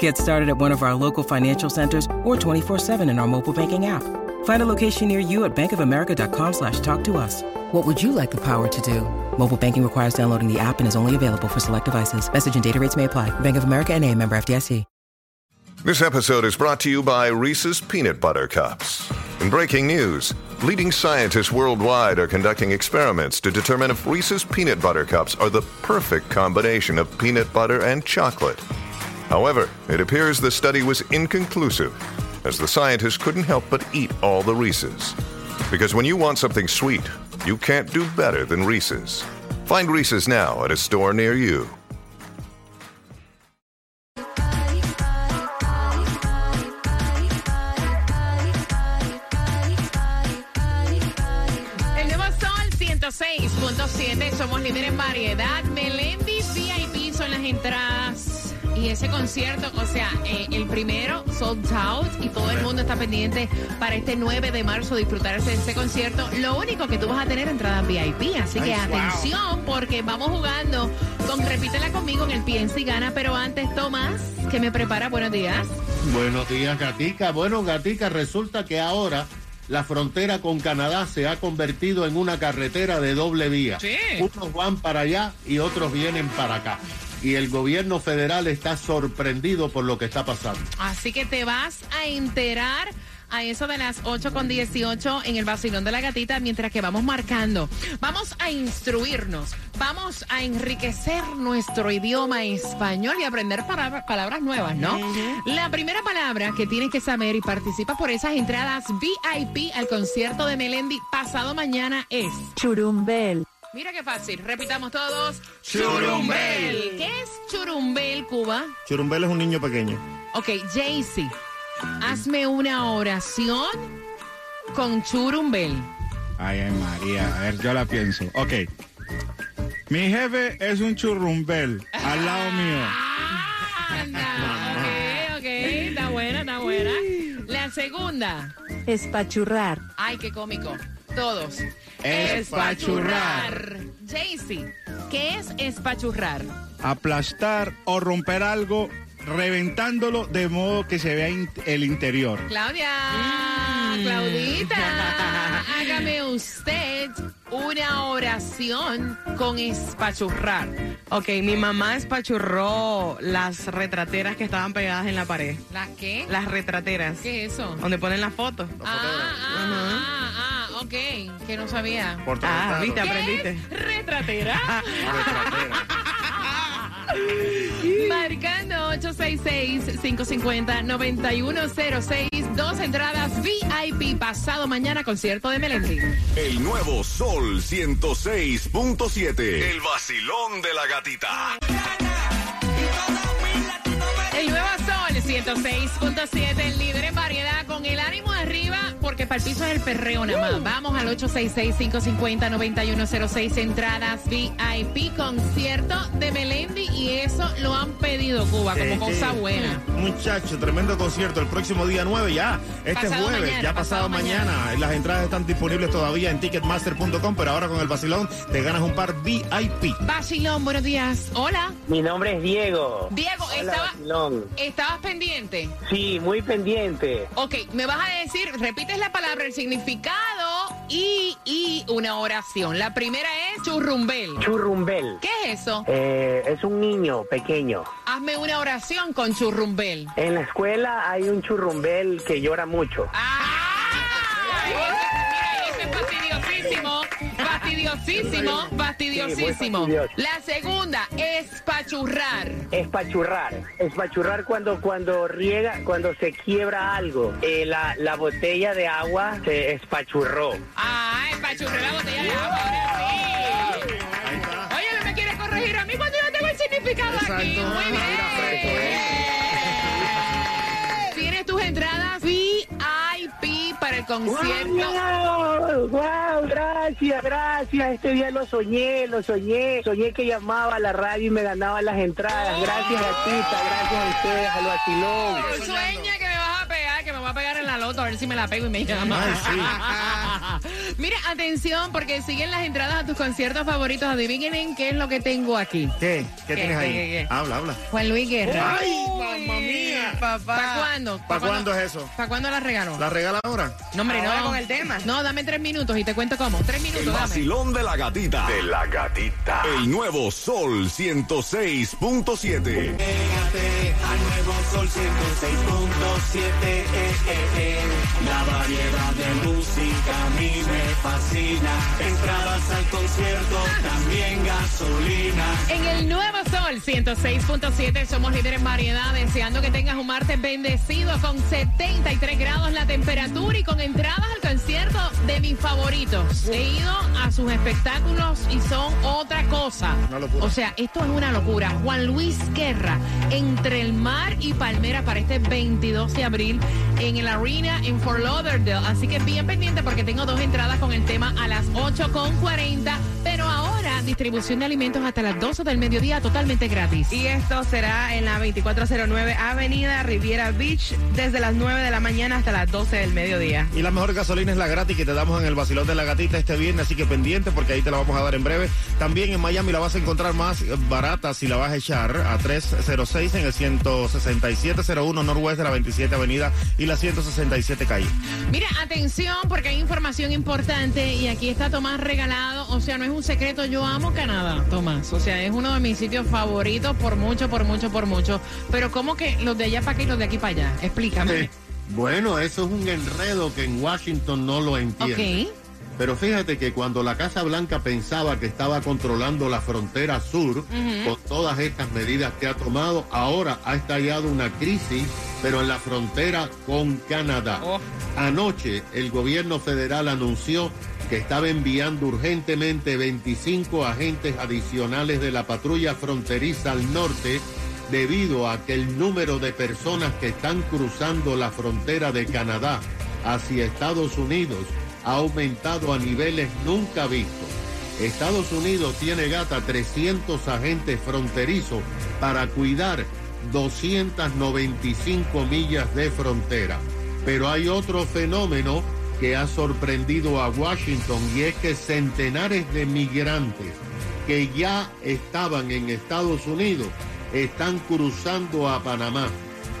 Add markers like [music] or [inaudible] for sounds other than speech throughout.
Get started at one of our local financial centers or 24-7 in our mobile banking app. Find a location near you at bankofamerica.com slash talk to us. What would you like the power to do? Mobile banking requires downloading the app and is only available for select devices. Message and data rates may apply. Bank of America and a member FDIC. This episode is brought to you by Reese's Peanut Butter Cups. In breaking news, leading scientists worldwide are conducting experiments to determine if Reese's Peanut Butter Cups are the perfect combination of peanut butter and chocolate. However, it appears the study was inconclusive, as the scientists couldn't help but eat all the Reese's. Because when you want something sweet, you can't do better than Reese's. Find Reese's now at a store near you. El nuevo Sol 106.7, somos líderes en variedad. Melendi VIP son las entradas. Y ese concierto, o sea, eh, el primero sold out y todo el mundo está pendiente para este 9 de marzo disfrutar de ese concierto. Lo único que tú vas a tener entradas VIP, así que atención porque vamos jugando con Repítela conmigo en el Piensa y Gana, pero antes Tomás, que me prepara, buenos días. Buenos días, Gatica. Bueno, Gatica, resulta que ahora la frontera con Canadá se ha convertido en una carretera de doble vía. Sí. Unos van para allá y otros vienen para acá. Y el gobierno federal está sorprendido por lo que está pasando. Así que te vas a enterar a eso de las 8 con 18 en el vacilón de la gatita mientras que vamos marcando. Vamos a instruirnos, vamos a enriquecer nuestro idioma español y aprender palabra- palabras nuevas, ¿no? La primera palabra que tienes que saber y participa por esas entradas VIP al concierto de Melendi pasado mañana es... Churumbel. Mira qué fácil, repitamos todos. Churumbel. ¿Qué es churumbel, Cuba? Churumbel es un niño pequeño. Ok, Jaycee, hazme una oración con churumbel. Ay, ay, María. A ver, yo la pienso. Ok. Mi jefe es un churrumbel al lado mío. Anda, ok, ok, está buena, está buena. La segunda. Espachurrar. Ay, qué cómico. Todos. Espachurrar. Jaycee, ¿qué es espachurrar? Aplastar o romper algo reventándolo de modo que se vea in- el interior. Claudia, Claudita, [laughs] hágame usted una oración con espachurrar. Ok, mi mamá espachurró las retrateras que estaban pegadas en la pared. ¿La qué? Las retrateras. ¿Qué es eso? Donde ponen las fotos. Ah, ah, ah, ah, ok, que no sabía. Ah, viste, ¿Qué aprendiste. es [laughs] retratera? Marcando 866-550-9106. Dos entradas VIP pasado mañana, concierto de Melendi. El nuevo Sol 106.7. El vacilón de la gatita. El nuevo Sol 106.7, el líder en variedad con el ánimo arriba, porque para el piso es el perreo nada más. Vamos al 866-550-9106, entradas VIP, concierto de Melendi y eso lo han pedido Cuba como cosa buena. Muchacho, tremendo concierto. El próximo día 9 ya. Este Pasado jueves, mañana, ya pasado pasado, mañana. Las entradas están disponibles todavía en ticketmaster.com, pero ahora con el vacilón te ganas un par VIP. Bachilón, buenos días. Hola. Mi nombre es Diego. Diego, Hola, estaba, vacilón. estabas pendiente. Sí, muy pendiente. Ok, me vas a decir, repites la palabra, el significado y, y una oración. La primera es churrumbel. Churrumbel. ¿Qué es eso? Eh, es un niño pequeño. Hazme una oración con churrumbel. En la escuela hay un churrumbel que llora mucho. ¡Ay! Fastidiosísimo, fastidiosísimo. La segunda, espachurrar. Espachurrar. Espachurrar cuando, cuando riega, cuando se quiebra algo. Eh, la, la botella de agua se espachurró. Ah, espachurré la botella de agua. Ahora sí. Oye, ¿no me quieres corregir a mí cuando yo tengo el significado aquí? Muy bien. Concierto. ¡Wow! ¡Wow! Gracias, gracias. Este día lo soñé, lo soñé. Soñé que llamaba a la radio y me ganaba las entradas. Gracias, gatita. Gracias a ustedes, al vacilón. Sueña que me vas a pegar, que me voy a pegar en la loto, a ver si me la pego y me llama. Mira, atención, porque siguen las entradas a tus conciertos favoritos. Adivinen qué es lo que tengo aquí. ¿Qué? ¿Qué, ¿Qué, tienes qué, ahí? qué, qué? Habla, habla. Juan Luis Guerra. ¡Ay, mamma mía! Papá. ¿Para cuándo? ¿Para cuándo es eso? ¿Para cuándo la regaló? ¿La regala ahora? No, hombre, Ahora no. con el tema. No, dame tres minutos y te cuento cómo. Tres minutos, El dame. vacilón de la gatita. De la gatita. El nuevo Sol 106.7. Pégate al nuevo sol 106.7 La variedad de música a mí me fascina. Entradas al concierto, también gasolina. En el Nuevo Sol 106.7 somos líderes en variedad, deseando que tengas un martes bendecido con 73 grados la temperatura y con entradas al concierto mis favoritos. He ido a sus espectáculos y son otra cosa. Una locura. O sea, esto es una locura. Juan Luis Guerra, entre el mar y Palmera para este 22 de abril en el Arena en Fort Lauderdale. Así que bien pendiente porque tengo dos entradas con el tema a las 8.40, pero ahora distribución de alimentos hasta las 12 del mediodía totalmente gratis. Y esto será en la 2409 Avenida Riviera Beach desde las 9 de la mañana hasta las 12 del mediodía. Y la mejor gasolina es la gratis que te damos en el vacilón de la gatita este viernes, así que pendiente porque ahí te la vamos a dar en breve. También en Miami la vas a encontrar más barata si la vas a echar a 306 en el 16701 Norwest de la 27 Avenida y la 167 calle. Mira, atención porque hay información importante y aquí está Tomás regalado. O sea, no es un secreto, yo amo Canadá, Tomás. O sea, es uno de mis sitios favoritos por mucho, por mucho, por mucho. Pero ¿cómo que los de allá para acá y los de aquí para allá? Explícame. Eh, [laughs] Bueno, eso es un enredo que en Washington no lo entiende. Ok. Pero fíjate que cuando la Casa Blanca pensaba que estaba controlando la frontera sur, con todas estas medidas que ha tomado, ahora ha estallado una crisis, pero en la frontera con Canadá. Anoche el gobierno federal anunció que estaba enviando urgentemente 25 agentes adicionales de la patrulla fronteriza al norte debido a que el número de personas que están cruzando la frontera de Canadá hacia Estados Unidos ha aumentado a niveles nunca vistos. Estados Unidos tiene gata 300 agentes fronterizos para cuidar 295 millas de frontera. Pero hay otro fenómeno que ha sorprendido a Washington y es que centenares de migrantes que ya estaban en Estados Unidos están cruzando a Panamá,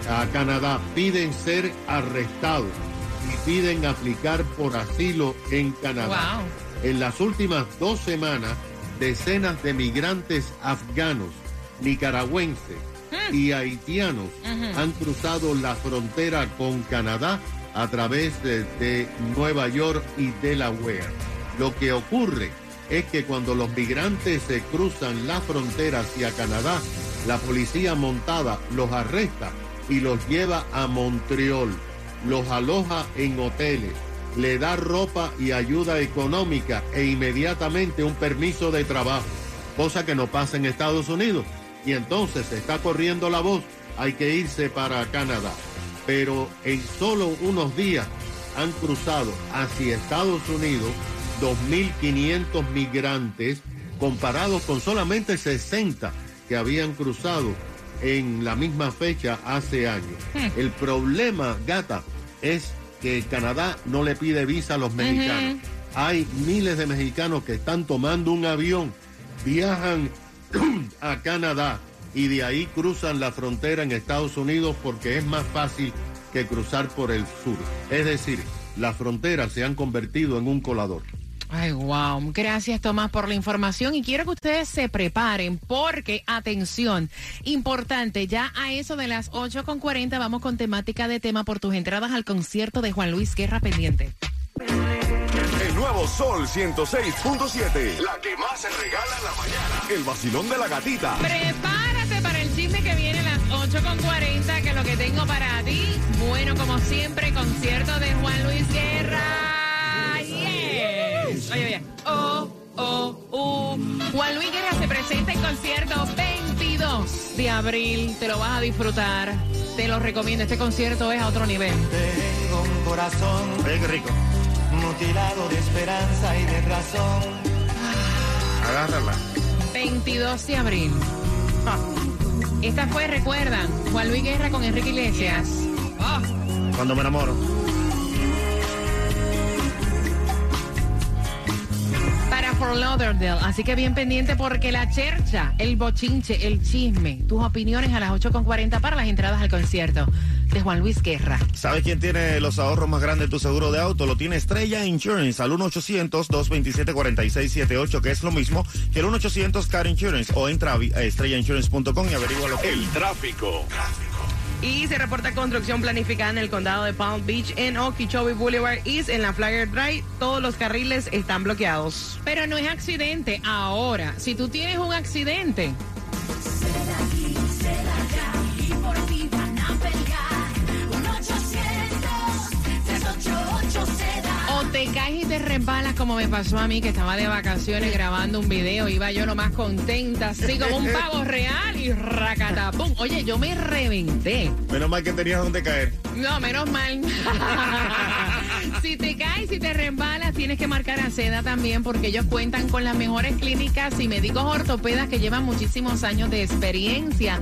a Canadá, piden ser arrestados y piden aplicar por asilo en Canadá. Wow. En las últimas dos semanas, decenas de migrantes afganos, nicaragüenses y haitianos han cruzado la frontera con Canadá a través de, Nueva York y Delaware. Lo que ocurre es que cuando los migrantes se cruzan la frontera hacia Canadá, la policía montada los arresta y los lleva a Montreal, los aloja en hoteles, le da ropa y ayuda económica e inmediatamente un permiso de trabajo, cosa que no pasa en Estados Unidos. Y entonces se está corriendo la voz, hay que irse para Canadá. Pero en solo unos días han cruzado hacia Estados Unidos 2.500 migrantes comparados con solamente 60 que habían cruzado en la misma fecha hace años. El problema, gata, es que Canadá no le pide visa a los mexicanos. Hay miles de mexicanos que están tomando un avión, viajan [clears throat] a Canadá y de ahí cruzan la frontera en Estados Unidos porque es más fácil que cruzar por el sur. Es decir, las fronteras se han convertido en un colador. Ay, wow. Gracias, Tomás, por la información. Y quiero que ustedes se preparen porque, atención, importante, ya a eso de las 8.40 vamos con temática de tema por tus entradas al concierto de Juan Luis Guerra pendiente. El nuevo Sol 106.7. La que más se regala en la mañana. El vacilón de la gatita. Prepárate 8.40, que lo que tengo para ti, bueno, como siempre, concierto de Juan Luis Guerra. Yes. Oye, oye. Oh, oh, oh. Juan Luis Guerra se presenta en concierto 22 de abril. Te lo vas a disfrutar. te lo recomiendo. Este concierto es a otro nivel. Tengo un corazón Oye, qué rico. mutilado de esperanza y de razón. Agárrala. 22 de abril. Esta fue, recuerdan, Juan Luis Guerra con Enrique Iglesias. Cuando me enamoro. para Fort Lauderdale. Así que bien pendiente porque la chercha, el bochinche, el chisme, tus opiniones a las 8.40 para las entradas al concierto de Juan Luis Guerra. ¿Sabes quién tiene los ahorros más grandes de tu seguro de auto? Lo tiene Estrella Insurance al 1-800-227-4678, que es lo mismo que el 1-800-CAR Insurance. O entra a estrellainsurance.com y averigua lo que El tráfico. Y se reporta construcción planificada en el condado de Palm Beach en Okeechobee Boulevard East en la Flagger Drive. Todos los carriles están bloqueados. Pero no es accidente. Ahora, si tú tienes un accidente, te caes y te resbalas como me pasó a mí, que estaba de vacaciones grabando un video, iba yo nomás contenta, así como un pavo real y racatapum. Oye, yo me reventé. Menos mal que tenías donde caer. No, menos mal. [laughs] si te caes y te resbalas, tienes que marcar a Seda también porque ellos cuentan con las mejores clínicas y médicos ortopedas que llevan muchísimos años de experiencia.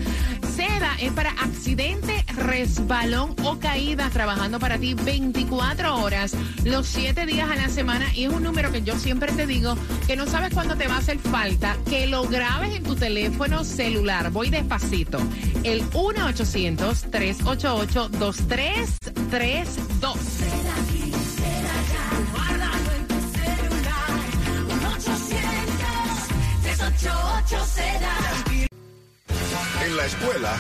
Seda es para accidente, resbalón o caída, trabajando para ti 24 horas, los 7 días a la semana. Y es un número que yo siempre te digo que no sabes cuándo te va a hacer falta, que lo grabes en tu teléfono celular. Voy despacito. El 1-800-388-2332. En la escuela,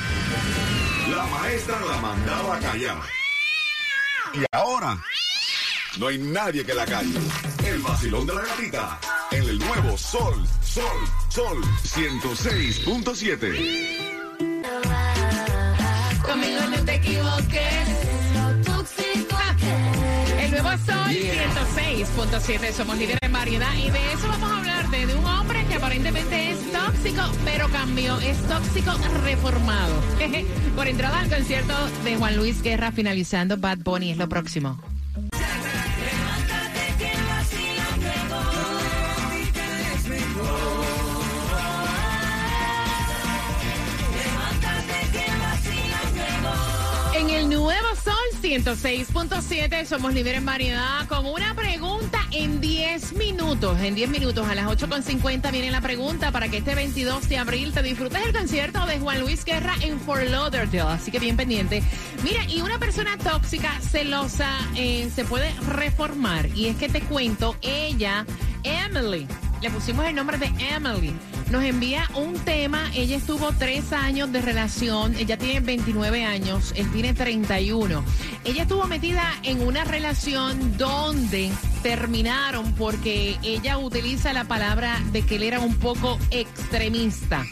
la maestra la mandaba a callar. Y ahora, no hay nadie que la calle. El vacilón de la gatita. En el nuevo Sol, Sol, Sol 106.7. Sol 106.7. Somos líderes en variedad. Y de eso vamos a hablar de, de un hombre que aparentemente es tóxico, pero cambió. Es tóxico reformado. [laughs] Por entrada al concierto de Juan Luis Guerra, finalizando Bad Bunny, es lo próximo. 106.7 somos líderes en variedad con una pregunta en 10 minutos. En 10 minutos a las 8.50 viene la pregunta para que este 22 de abril te disfrutes el concierto de Juan Luis Guerra en Fort Lauderdale. Así que bien pendiente. Mira, y una persona tóxica, celosa, eh, se puede reformar. Y es que te cuento, ella, Emily, le pusimos el nombre de Emily. Nos envía un tema. Ella estuvo tres años de relación. Ella tiene 29 años. Él tiene 31. Ella estuvo metida en una relación donde terminaron porque ella utiliza la palabra de que él era un poco extremista.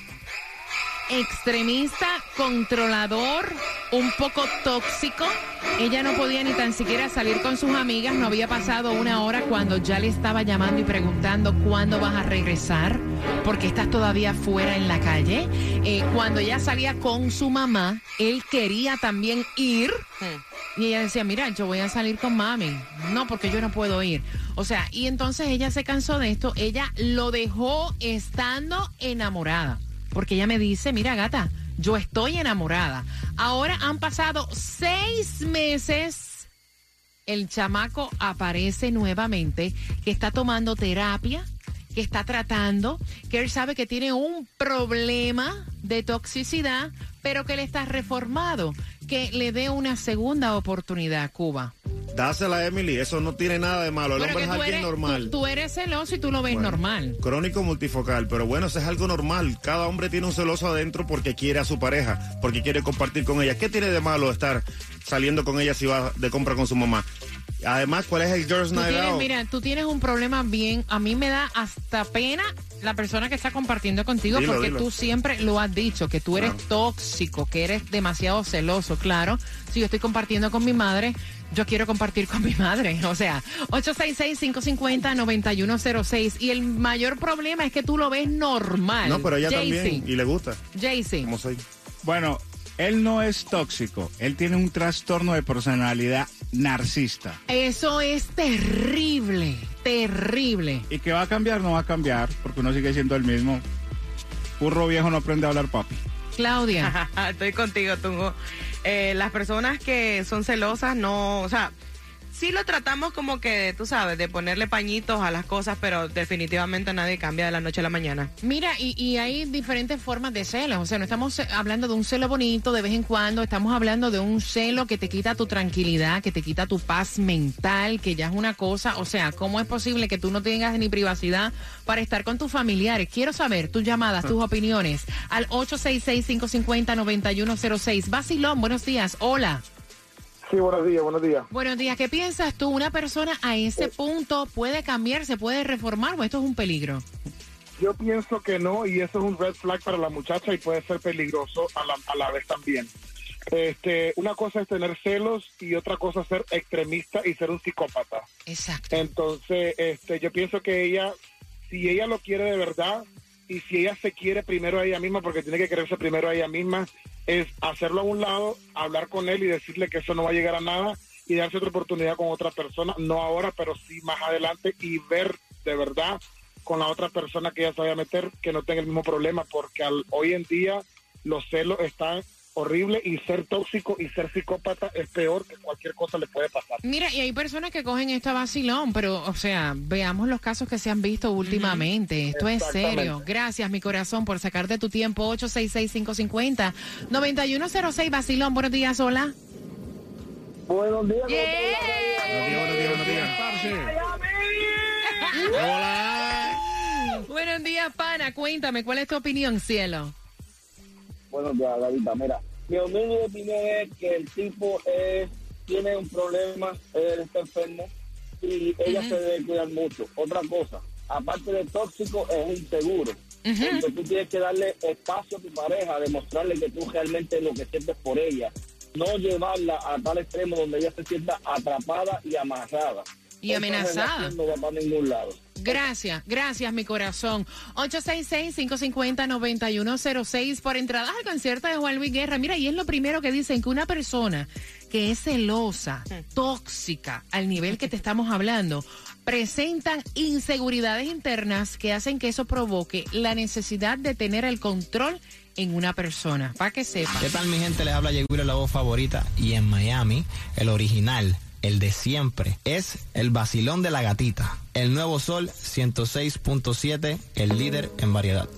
Extremista, controlador, un poco tóxico. Ella no podía ni tan siquiera salir con sus amigas. No había pasado una hora cuando ya le estaba llamando y preguntando cuándo vas a regresar, porque estás todavía fuera en la calle. Eh, cuando ella salía con su mamá, él quería también ir. Y ella decía, mira, yo voy a salir con mami. No, porque yo no puedo ir. O sea, y entonces ella se cansó de esto. Ella lo dejó estando enamorada. Porque ella me dice, mira, gata, yo estoy enamorada. Ahora han pasado seis meses. El chamaco aparece nuevamente, que está tomando terapia, que está tratando, que él sabe que tiene un problema de toxicidad, pero que él está reformado, que le dé una segunda oportunidad a Cuba. Dásela a Emily, eso no tiene nada de malo. El Pero hombre es alguien eres, normal. tú- tú eres celoso y tú lo ves Bueno, normal. Crónico multifocal, pero bueno, eso es algo normal. Cada hombre tiene un celoso adentro porque quiere a su pareja, porque quiere compartir con ella. ¿Qué tiene de malo estar saliendo con ella si va de compra con su mamá? Además, ¿cuál es el Girls Night Out? mira, tú tienes un problema bien. A mí me da hasta pena la persona que está compartiendo contigo Dilo, porque dilo. tú siempre lo has dicho, que tú eres tóxico, que eres demasiado celoso. Claro, si yo estoy compartiendo con mi madre, yo quiero compartir con mi madre. [laughs] O sea, 866-550-9106. Y el mayor problema es que tú lo ves normal. No, pero ella también, y le gusta, Jaycee. como soy. Bueno, Él no es tóxico, él tiene un trastorno de personalidad narcisista. Eso es terrible, terrible. Y que va a cambiar, no va a cambiar, porque uno sigue siendo el mismo. Burro viejo no aprende a hablar papi. Claudia. [laughs] Estoy contigo, Tungo. Eh, las personas que son celosas no, o sea, sí lo tratamos como que, tú sabes, de ponerle pañitos a las cosas, pero definitivamente nadie cambia de la noche a la mañana. Mira, y, y hay diferentes formas de celos. O sea, no estamos hablando de un celo bonito de vez en cuando, estamos hablando de un celo que te quita tu tranquilidad, que te quita tu paz mental, que ya es una cosa. O sea, ¿cómo es posible que tú no tengas ni privacidad para estar con tus familiares? Quiero saber tus llamadas, tus opiniones al 866-550-9106. Basilón, buenos días. Hola. Sí, buenos días, buenos días. Buenos días. ¿Qué piensas tú? ¿Una persona a ese punto puede cambiar, se puede reformar o esto es un peligro? Yo pienso que no y eso es un red flag para la muchacha y puede ser peligroso a la, a la vez también. Este, una cosa es tener celos y otra cosa es ser extremista y ser un psicópata. Exacto. Entonces, este, yo pienso que ella, si ella lo quiere de verdad y si ella se quiere primero a ella misma, porque tiene que quererse primero a ella misma, es hacerlo a un lado, hablar con él y decirle que eso no va a llegar a nada y darse otra oportunidad con otra persona, no ahora, pero sí más adelante y ver de verdad con la otra persona que ella se vaya a meter que no tenga el mismo problema, porque al, hoy en día los celos están horribles y ser tóxico y ser psicópata es peor que cualquier cosa le puede pasar. Mira, y hay personas que cogen esta vacilón, pero, o sea, veamos los casos que se han visto últimamente. Esto es serio. Gracias, mi corazón, por sacarte tu tiempo. 866-550-9106, vacilón. Buenos días, hola. Buenos días. Buenos días, buenos días, buenos días. Hola. [laughs] Buenos días, pana. Cuéntame, ¿cuál es tu opinión, cielo? Buenos días, Davidita. Mira, mi humilde opinión es que el tipo es, tiene un problema, él está enfermo y ella se debe cuidar mucho. Otra cosa, aparte de tóxico, es inseguro. Entonces tú tienes que darle espacio a tu pareja, demostrarle que tú realmente lo que sientes por ella. No llevarla a tal extremo donde ella se sienta atrapada y amarrada. Y amenazada. No va para ningún lado. Gracias, gracias, mi corazón. 866-550-9106 por entradas al concierto de Juan Luis Guerra. Mira, y es lo primero que dicen, que una persona que es celosa, tóxica, al nivel que te [laughs] estamos hablando, presentan inseguridades internas que hacen que eso provoque la necesidad de tener el control en una persona. Para que sepa. ¿Qué tal mi gente? Les habla Yeguiro, la voz favorita. Y en Miami, el original, el de siempre, es el vacilón de la gatita. El nuevo sol 106.7, el líder en variedad.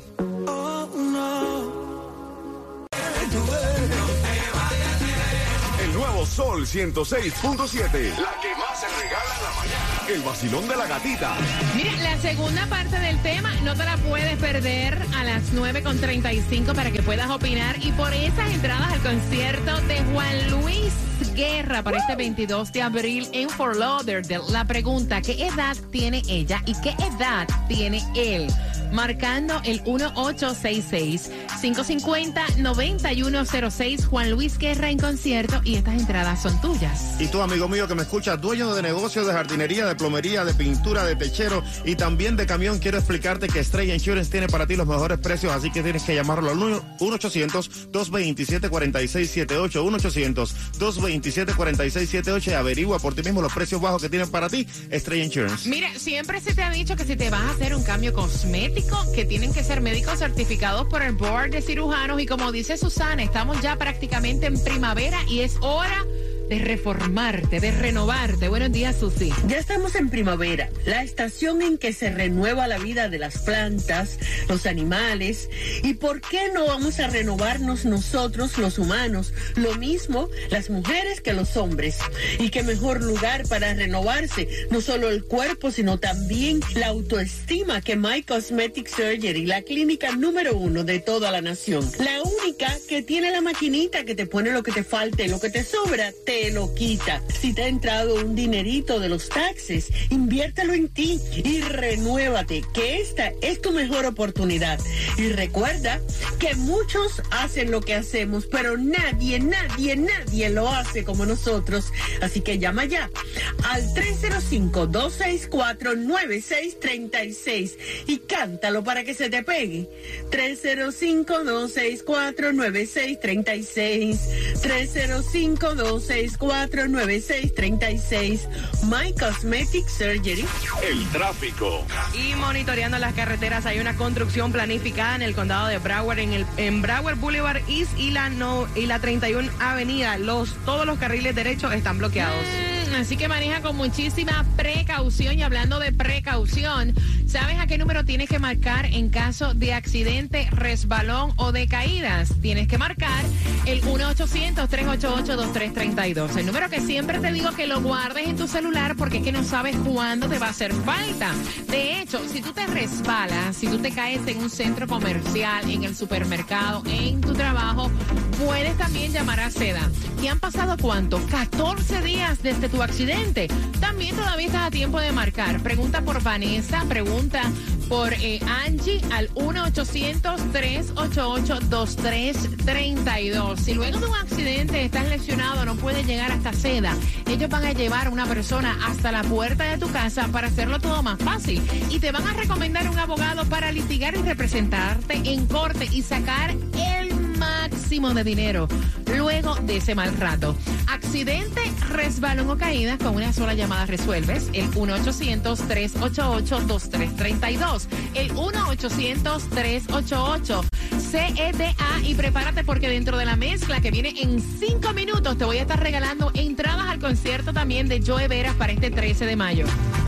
El nuevo Sol 106.7. La que más se regala en la mañana. El vacilón de la gatita. Mira, la segunda parte del tema no te la puedes perder a las 9.35 para que puedas opinar. Y por esas entradas al concierto de Juan Luis Guerra para este 22 de abril en Fort Lauderdale. La pregunta, ¿qué edad tiene ella y qué edad tiene él? Marcando el 1866-550-9106. Juan Luis Guerra en concierto y estas entradas son tuyas. Y tú, amigo mío que me escuchas, dueño de negocios de jardinería, de plomería, de pintura, de techero y también de camión, quiero explicarte que Estrella Insurance tiene para ti los mejores precios, así que tienes que llamarlo al 1-800-227-4678, 1-800-227-4678 y averigua por ti mismo los precios bajos que tienen para ti Estrella Insurance. Mira, siempre se te ha dicho que si te vas a hacer un cambio cosmético, que tienen que ser médicos certificados por el Board de Cirujanos. Y como dice Susana, estamos ya prácticamente en primavera y es hora de reformarte, de renovarte. Buenos días, Susi. Ya estamos en primavera, la estación en que se renueva la vida de las plantas, los animales. ¿Y por qué no vamos a renovarnos nosotros, los humanos? Lo mismo las mujeres que los hombres. Y qué mejor lugar para renovarse, no solo el cuerpo, sino también la autoestima que My Cosmetic Surgery, la clínica número uno de toda la nación. La única que tiene la maquinita que te pone lo que te falta y lo que te sobra, te te lo quita. Si te ha entrado un dinerito de los taxes, inviértelo en ti y renuévate, que esta es tu mejor oportunidad. Y recuerda que muchos hacen lo que hacemos, pero nadie, nadie, nadie lo hace como nosotros. Así que llama ya al 305-264-9636 y cántalo para que se te pegue. 305-264-9636. 305-264-9636. My Cosmetic Surgery. El tráfico. Y monitoreando las carreteras hay una construcción planificada en el condado de Broward, en el en Broward Boulevard East y la no y la 31 Avenida. Los todos los carriles derechos están bloqueados. Así que maneja con muchísima precaución y hablando de precaución, ¿sabes a qué número tienes que marcar en caso de accidente, resbalón o de caídas? Tienes que marcar el 1-800-388-2332. El número que siempre te digo que lo guardes en tu celular porque es que no sabes cuándo te va a hacer falta. De hecho, si tú te resbalas, si tú te caes en un centro comercial, en el supermercado, en tu trabajo, puedes también llamar a SEDA. ¿Y han pasado cuánto? 14 días desde tu accidente. También todavía estás a tiempo de marcar. Pregunta por Vanessa, pregunta por eh, Angie al 1-800-388-2332. Si luego de un accidente estás lesionado, no puedes llegar hasta seda, ellos van a llevar a una persona hasta la puerta de tu casa para hacerlo todo más fácil. Y te van a recomendar un abogado para litigar y representarte en corte y sacar el máximo de dinero luego de ese mal rato. Accidente, resbalón o caídas con una sola llamada resuelves. El 1-800-388-2332. El 1-800-388-CEDA. Y prepárate porque dentro de la mezcla que viene en cinco minutos te voy a estar regalando entradas al concierto también de Joe Veras para este 13 de mayo.